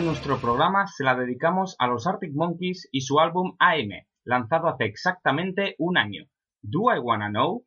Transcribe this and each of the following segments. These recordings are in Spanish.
De nuestro programa se la dedicamos a los Arctic Monkeys y su álbum AM, lanzado hace exactamente un año. ¿Do I Wanna Know?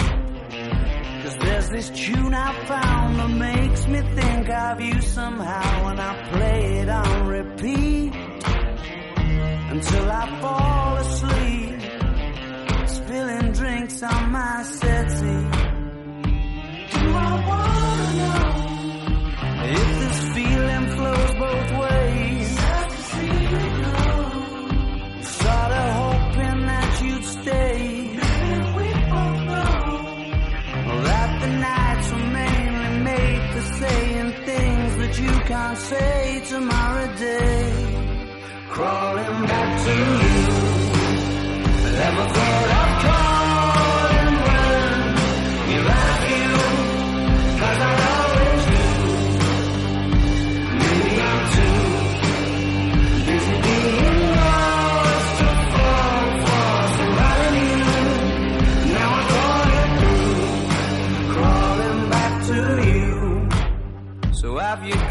There's this tune I found that makes me think of you somehow and I play it on repeat until I fall asleep spilling drinks on my can't say tomorrow day. Crawling back to you. Never thought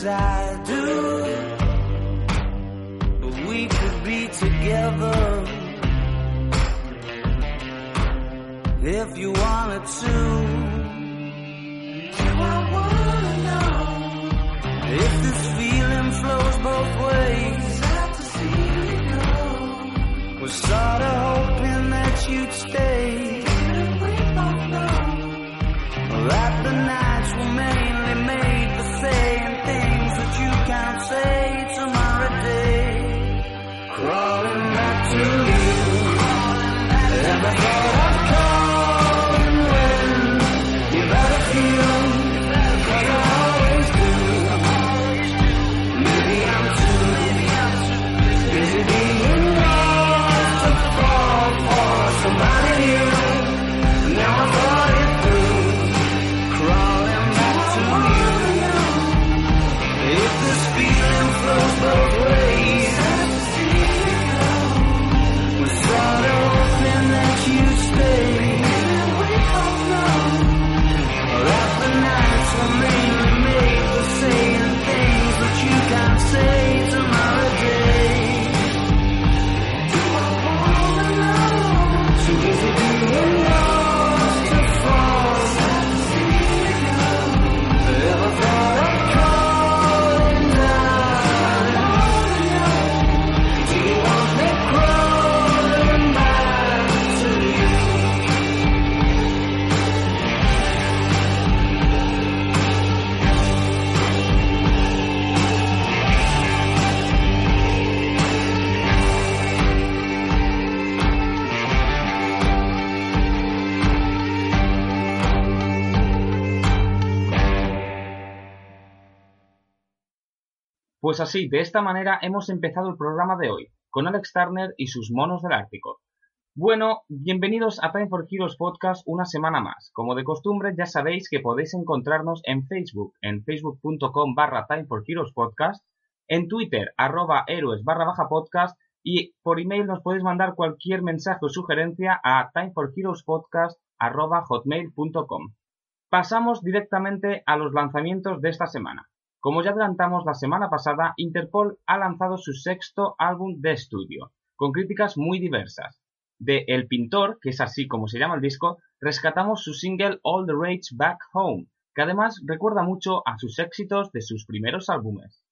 as I do. But we could be together if you wanted to. Do I wanna know if this feeling flows both ways? Was sorta hoping that you'd stay. You. Pues así, de esta manera hemos empezado el programa de hoy, con Alex Turner y sus monos del Ártico. Bueno, bienvenidos a Time for Heroes Podcast una semana más. Como de costumbre, ya sabéis que podéis encontrarnos en Facebook, en facebook.com barra Time for Heroes Podcast, en Twitter, arroba héroes barra baja podcast, y por email nos podéis mandar cualquier mensaje o sugerencia a timeforheroespodcast arroba hotmail.com. Pasamos directamente a los lanzamientos de esta semana. Como ya adelantamos la semana pasada, Interpol ha lanzado su sexto álbum de estudio, con críticas muy diversas. De El Pintor, que es así como se llama el disco, rescatamos su single All the Rage Back Home, que además recuerda mucho a sus éxitos de sus primeros álbumes.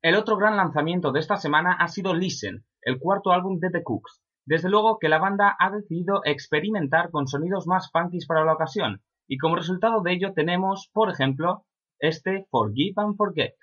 El otro gran lanzamiento de esta semana ha sido Listen, el cuarto álbum de The Cooks. Desde luego que la banda ha decidido experimentar con sonidos más funky para la ocasión, y como resultado de ello tenemos, por ejemplo, este Forgive and Forget.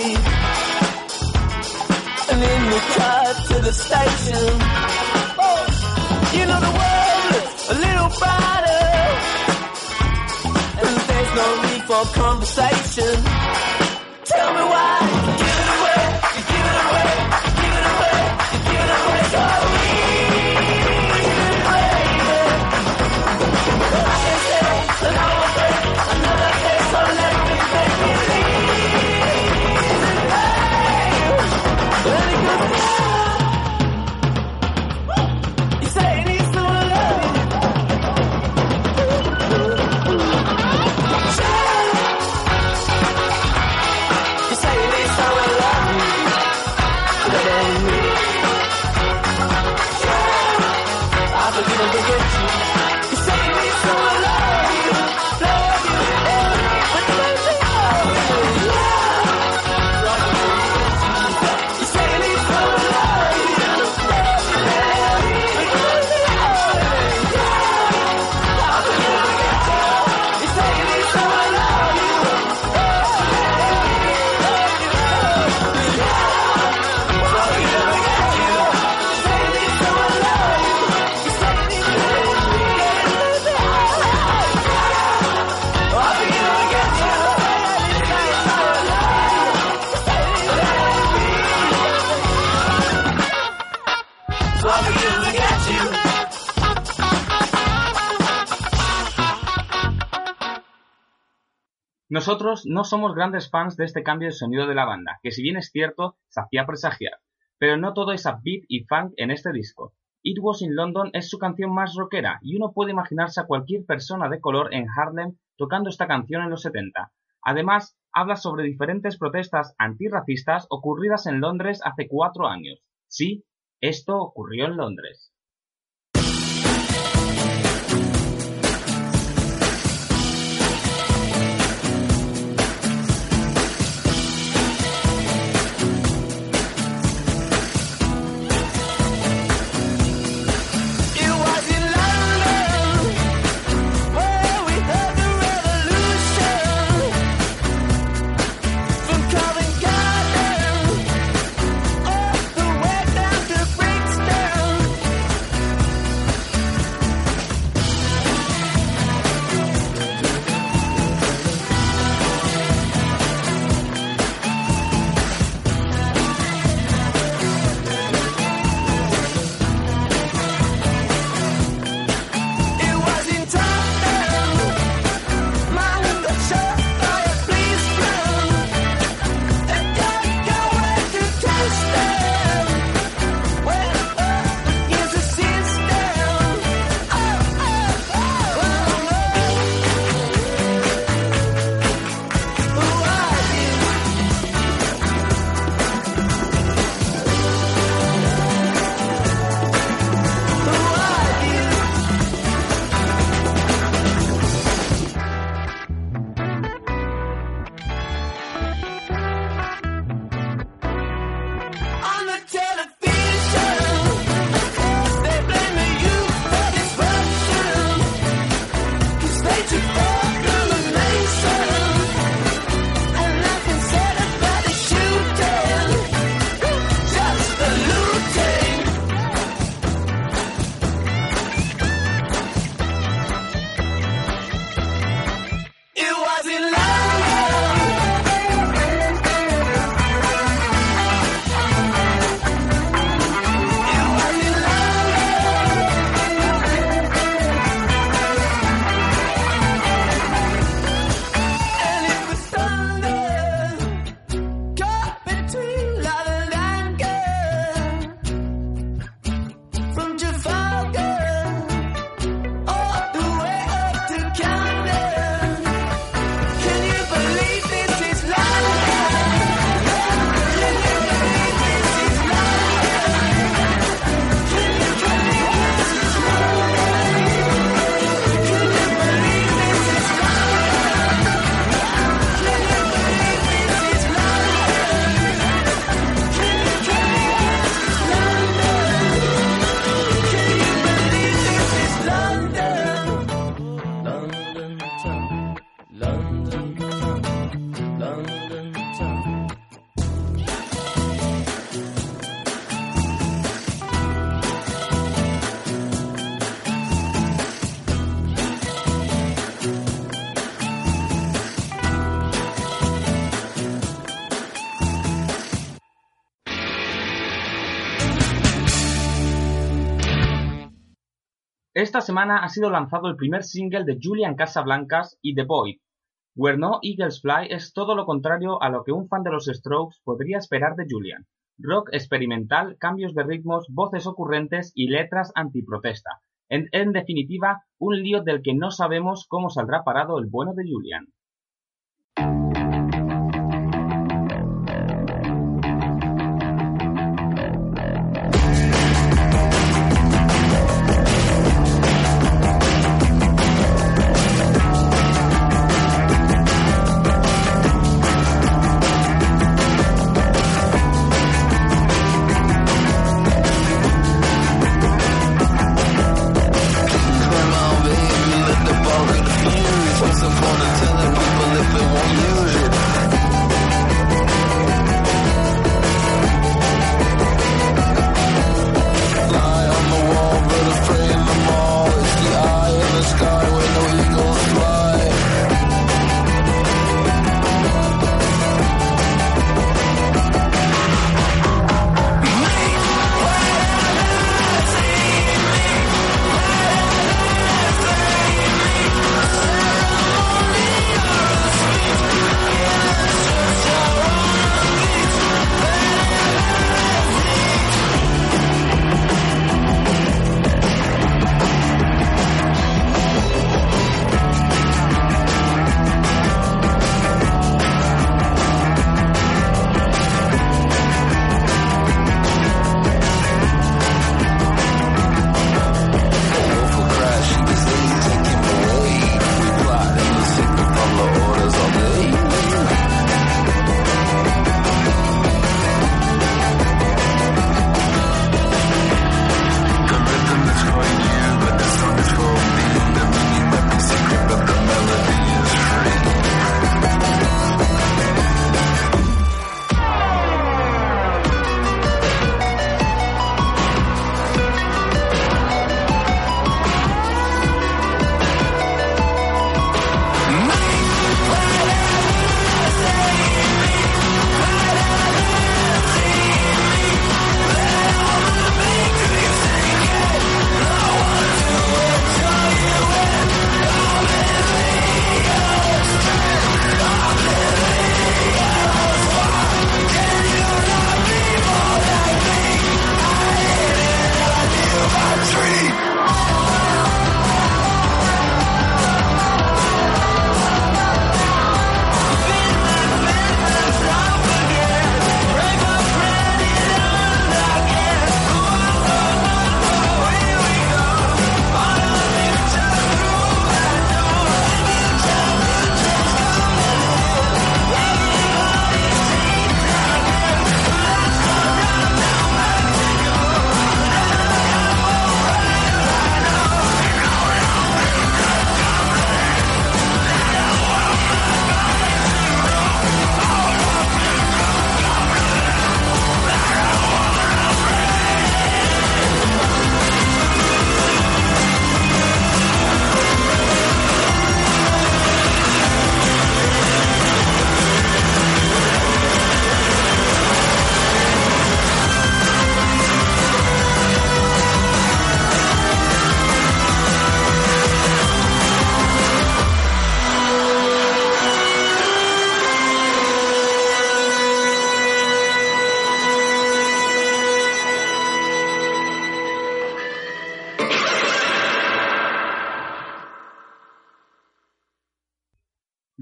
Somewhere. And in the car to the station. Oh, you know the world looks a little brighter. And there's no need for conversation. Nosotros no somos grandes fans de este cambio de sonido de la banda, que si bien es cierto, se hacía presagiar, pero no todo es upbeat y funk en este disco. It Was in London es su canción más rockera y uno puede imaginarse a cualquier persona de color en Harlem tocando esta canción en los 70. Además, habla sobre diferentes protestas antirracistas ocurridas en Londres hace cuatro años. Sí, esto ocurrió en Londres. Esta semana ha sido lanzado el primer single de Julian Casablancas y The Void. Where No Eagles Fly es todo lo contrario a lo que un fan de los Strokes podría esperar de Julian. Rock experimental, cambios de ritmos, voces ocurrentes y letras antiprotesta. En, en definitiva, un lío del que no sabemos cómo saldrá parado el bueno de Julian.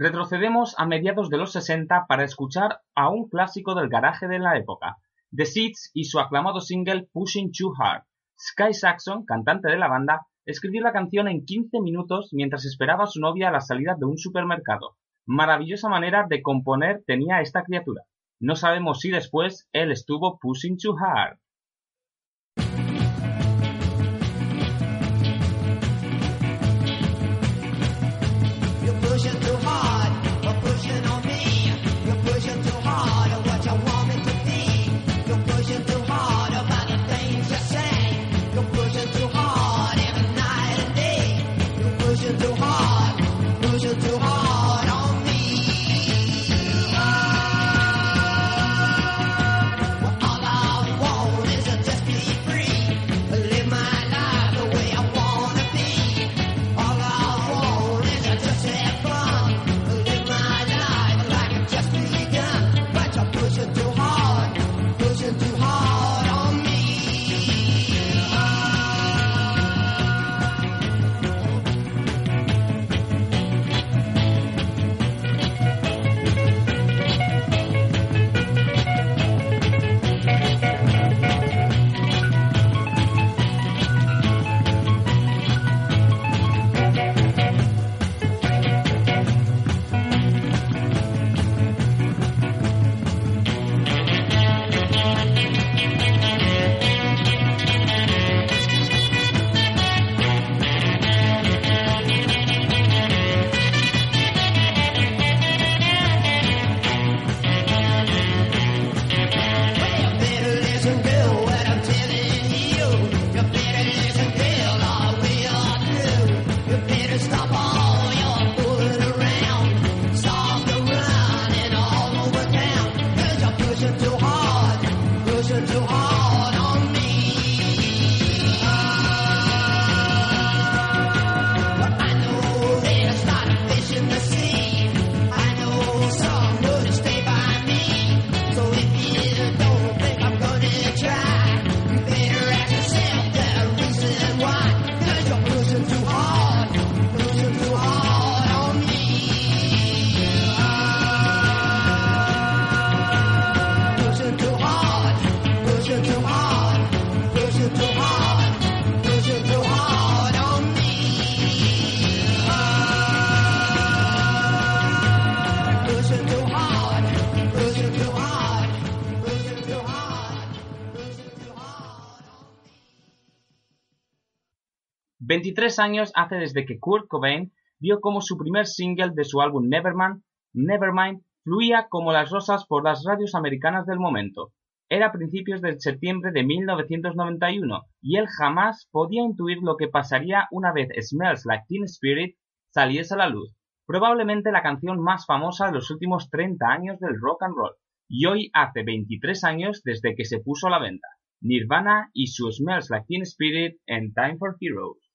Retrocedemos a mediados de los 60 para escuchar a un clásico del garaje de la época, The Seeds y su aclamado single Pushing Too Hard. Sky Saxon, cantante de la banda, escribió la canción en 15 minutos mientras esperaba a su novia a la salida de un supermercado. Maravillosa manera de componer tenía esta criatura. No sabemos si después él estuvo pushing too hard. 23 años hace desde que Kurt Cobain vio como su primer single de su álbum Nevermind, Nevermind fluía como las rosas por las radios americanas del momento. Era principios de septiembre de 1991 y él jamás podía intuir lo que pasaría una vez Smells Like Teen Spirit saliese a la luz, probablemente la canción más famosa de los últimos 30 años del rock and roll, y hoy hace 23 años desde que se puso a la venta. Nirvana y su Smells Like Teen Spirit en Time for Heroes.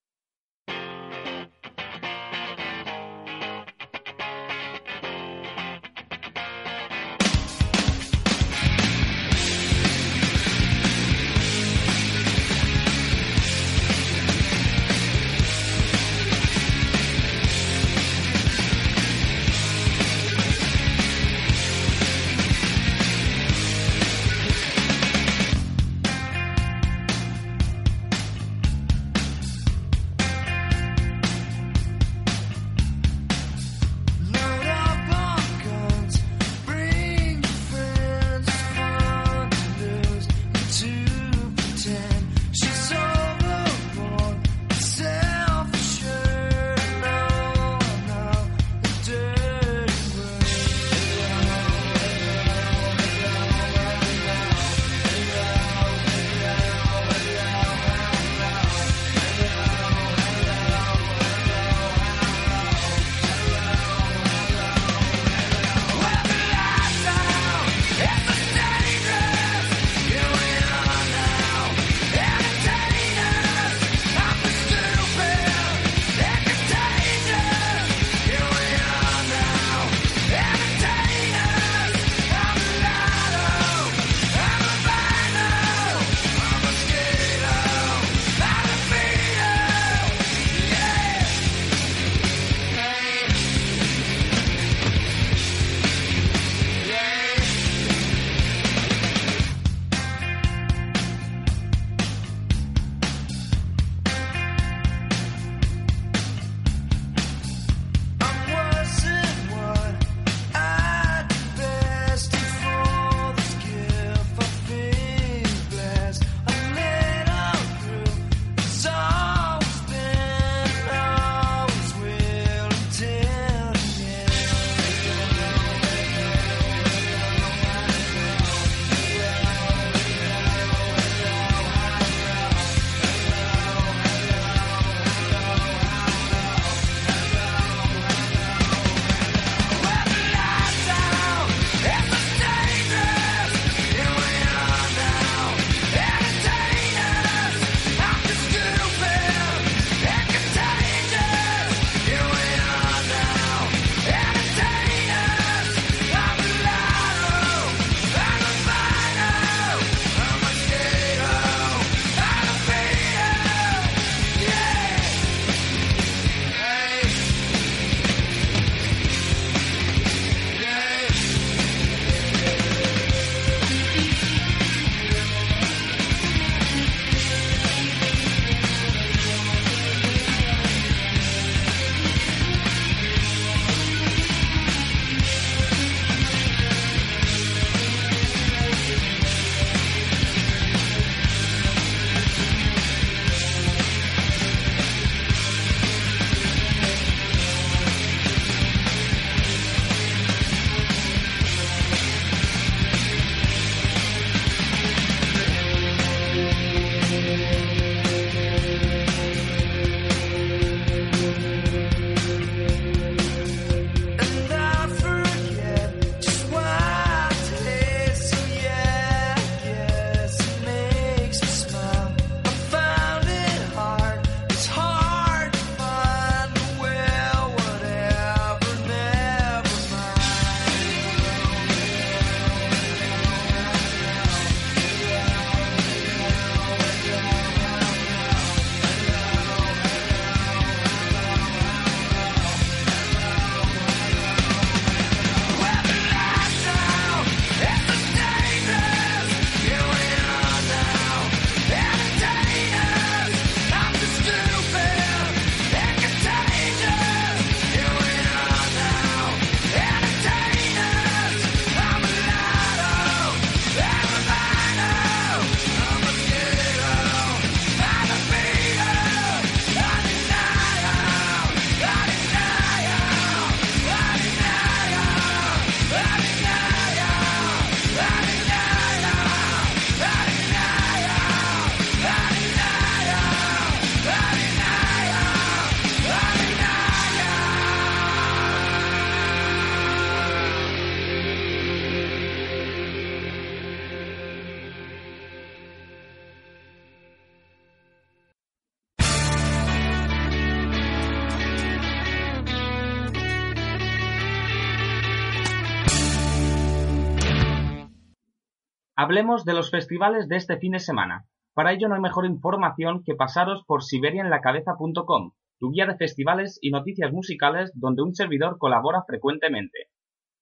Hablemos de los festivales de este fin de semana. Para ello no hay mejor información que pasaros por siberianlacabeza.com, tu guía de festivales y noticias musicales donde un servidor colabora frecuentemente.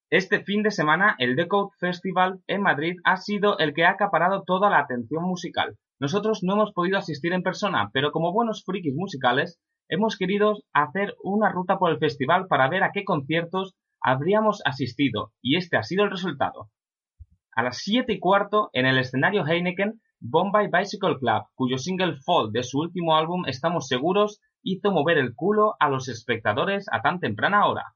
Este fin de semana el Decode Festival en Madrid ha sido el que ha acaparado toda la atención musical. Nosotros no hemos podido asistir en persona, pero como buenos frikis musicales, hemos querido hacer una ruta por el festival para ver a qué conciertos habríamos asistido, y este ha sido el resultado. A las siete y cuarto, en el escenario Heineken, Bombay Bicycle Club, cuyo single Fall de su último álbum Estamos Seguros hizo mover el culo a los espectadores a tan temprana hora.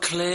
Clear.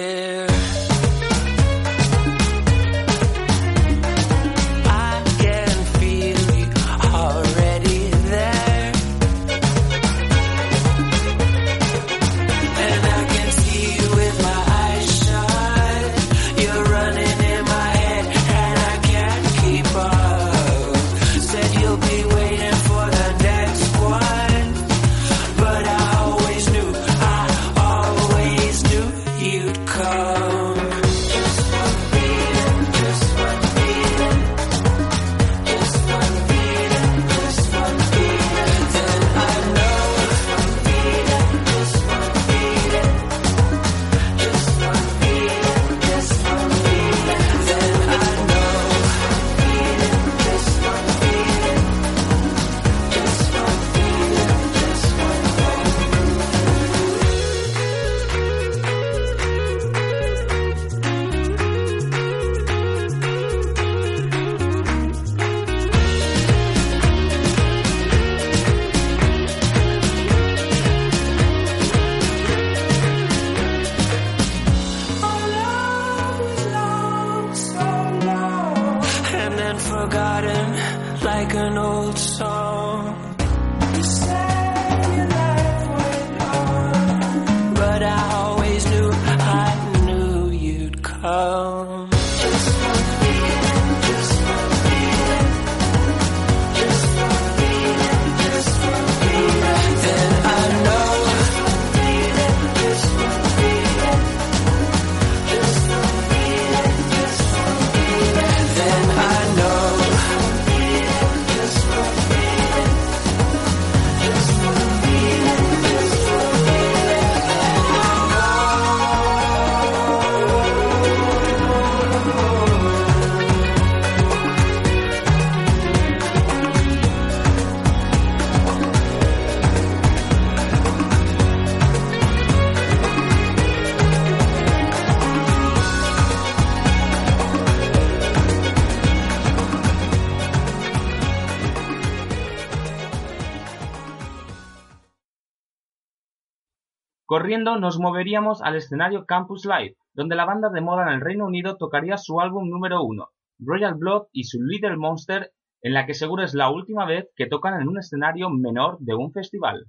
Corriendo nos moveríamos al escenario Campus Live, donde la banda de moda en el Reino Unido tocaría su álbum número uno, Royal Blood y su Little Monster, en la que seguro es la última vez que tocan en un escenario menor de un festival.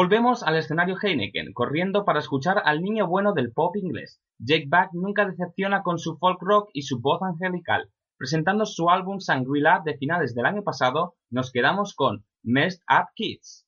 Volvemos al escenario Heineken, corriendo para escuchar al niño bueno del pop inglés. Jake Back nunca decepciona con su folk rock y su voz angelical. Presentando su álbum Sangrila de finales del año pasado, nos quedamos con Messed Up Kids.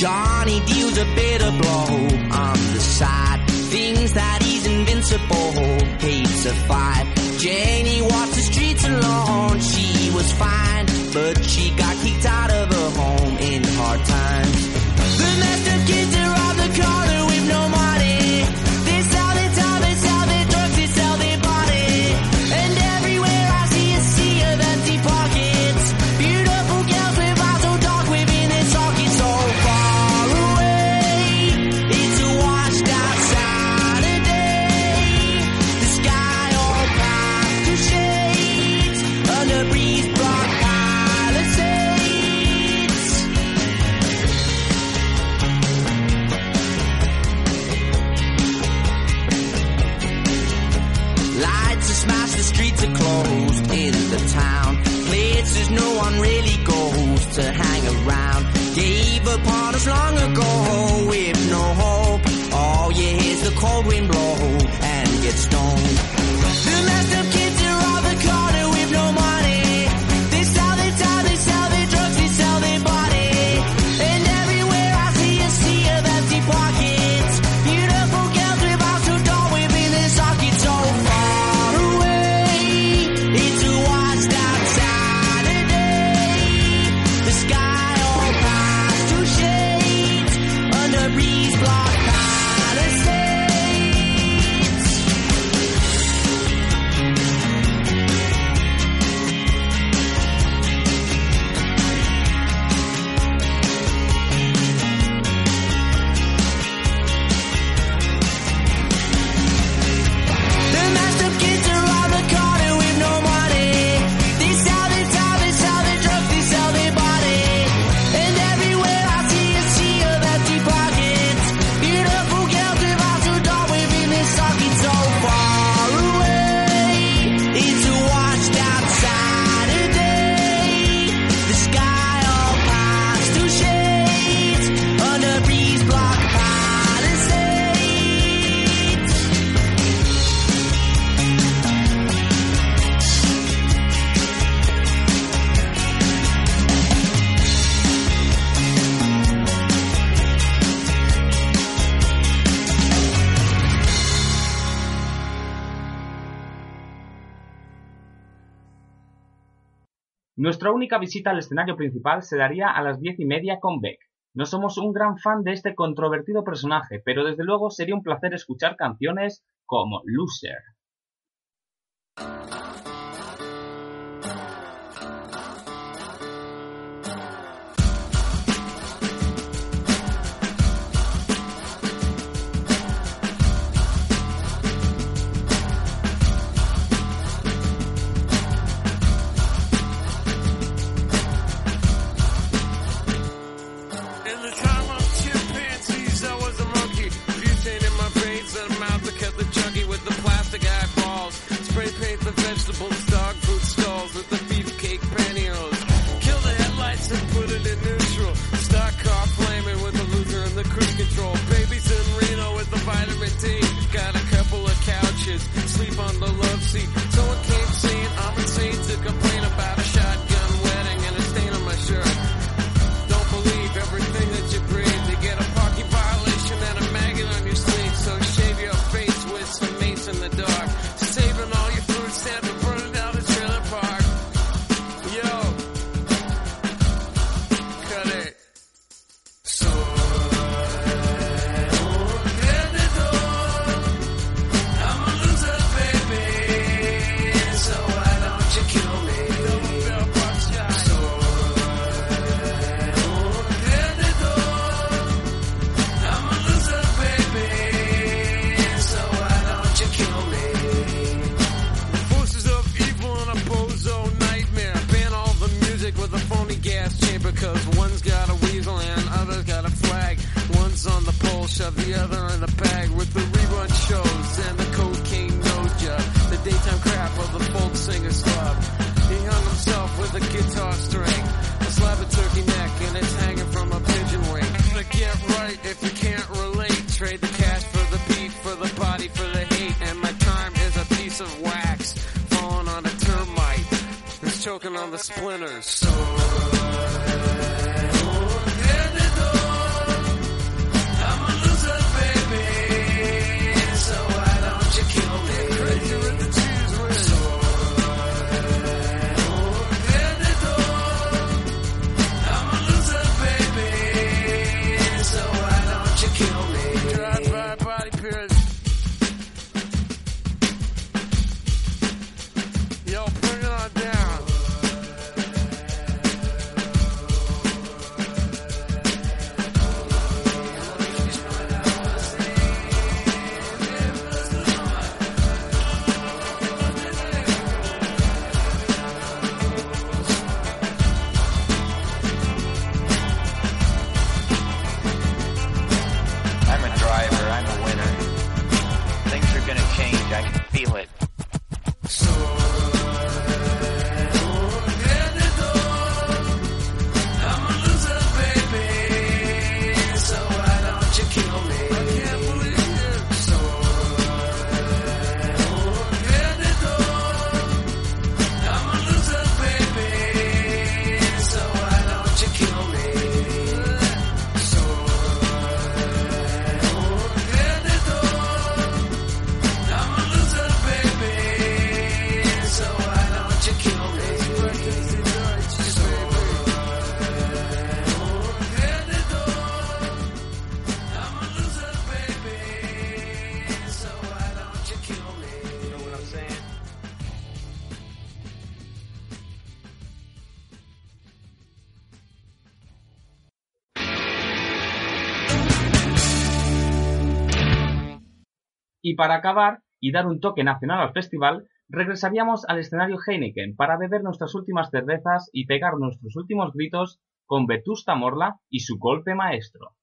Johnny deals a bitter blow on the side. Things that he's invincible, hates a fight. Janie walked the streets alone, she was fine, but she got kicked out of her home in hard times. The up kids really goes to hang around. Gave up on us long ago Nuestra única visita al escenario principal se daría a las diez y media con Beck. No somos un gran fan de este controvertido personaje, pero desde luego sería un placer escuchar canciones como Loser. the vegetables, dog food stalls with the beefcake pantyhose. Kill the headlights and put it in neutral. Stock car flaming with the loser and the cruise control. Babies in Reno with the vitamin D. Got a couple of couches, sleep on the love seat. A guitar string, a slab of turkey neck, and it's hanging from a pigeon wing. But get right if you can't relate. Trade the cash for the beat, for the body, for the hate, and my time is a piece of wax falling on a termite. It's choking on the splinters. So Y para acabar y dar un toque nacional al festival, regresaríamos al escenario Heineken para beber nuestras últimas cervezas y pegar nuestros últimos gritos con Vetusta Morla y su golpe maestro.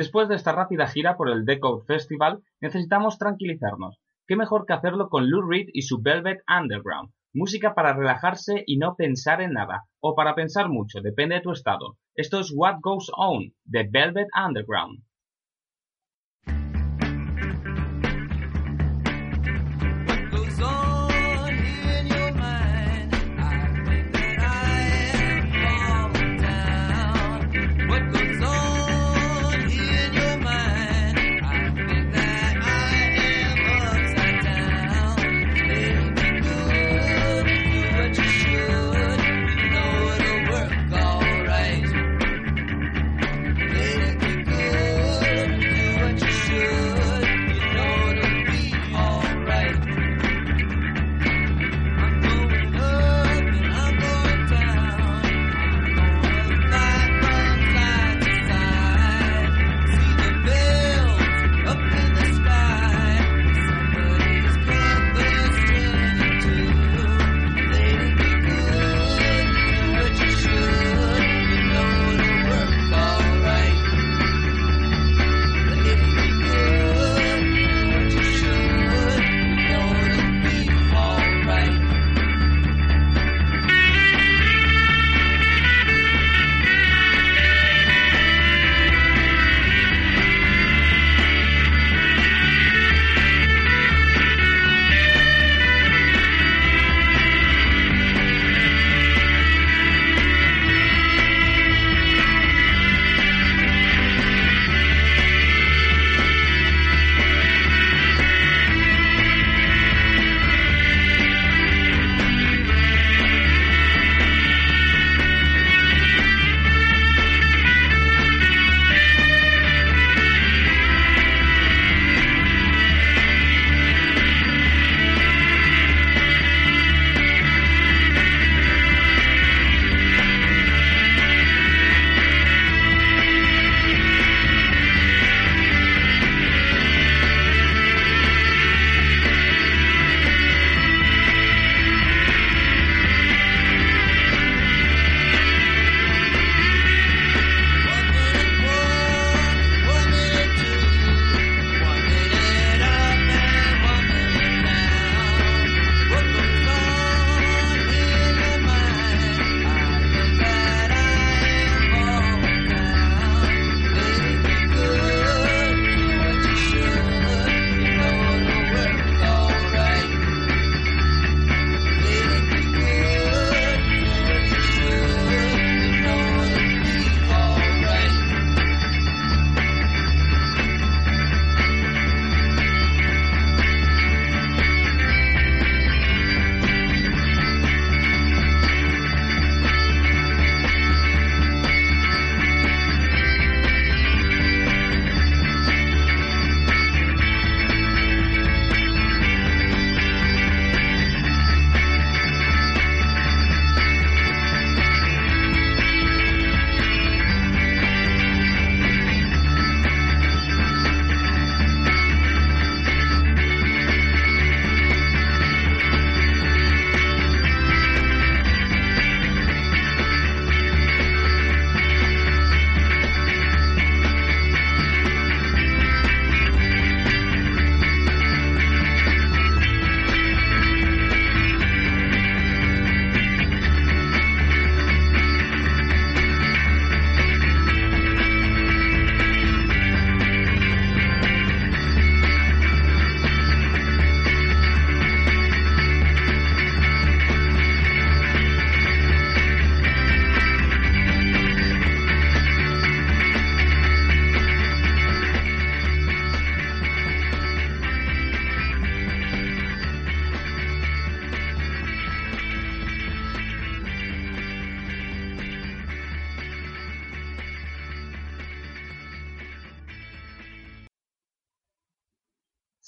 Después de esta rápida gira por el Decode Festival, necesitamos tranquilizarnos. ¿Qué mejor que hacerlo con Lou Reed y su Velvet Underground? Música para relajarse y no pensar en nada, o para pensar mucho, depende de tu estado. Esto es What Goes On, de Velvet Underground.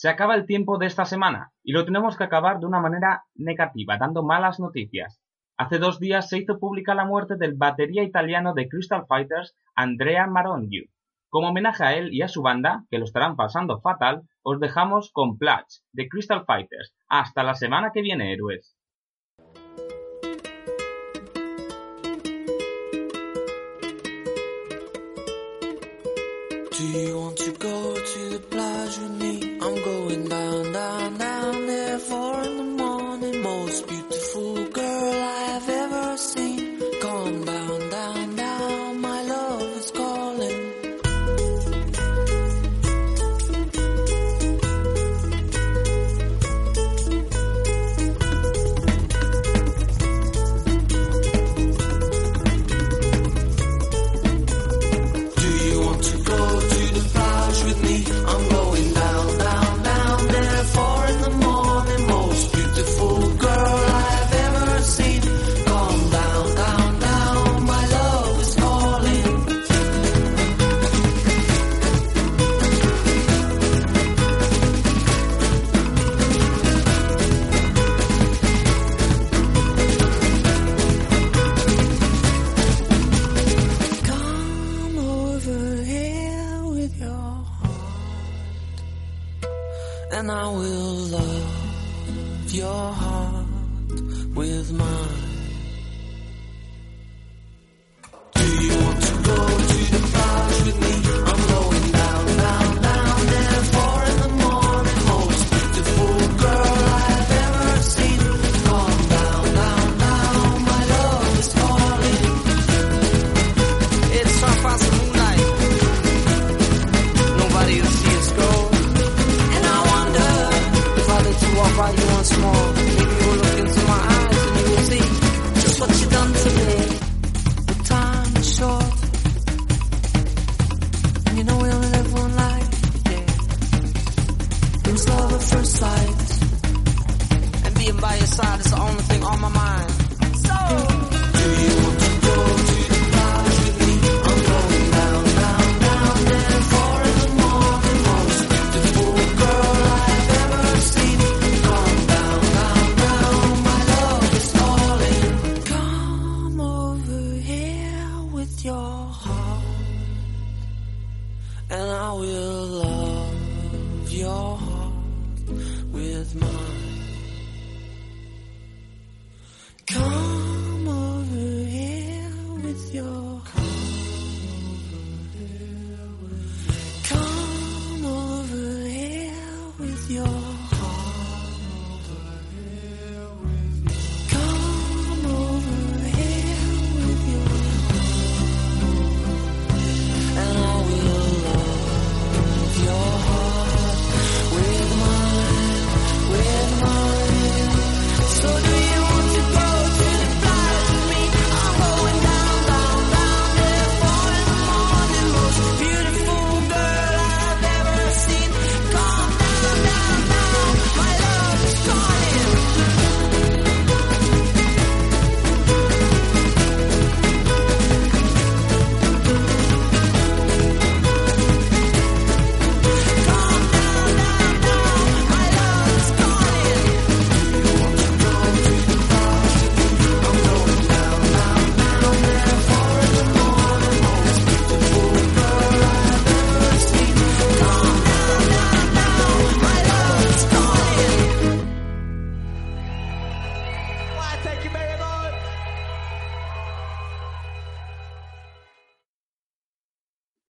Se acaba el tiempo de esta semana y lo tenemos que acabar de una manera negativa, dando malas noticias. Hace dos días se hizo pública la muerte del batería italiano de Crystal Fighters, Andrea Maronghi. Como homenaje a él y a su banda, que lo estarán pasando fatal, os dejamos con Platch, de Crystal Fighters. Hasta la semana que viene, héroes. Do you want to go to the plage with me? I'm going down, down, down there four in the morning. Most beautiful girl I have ever seen.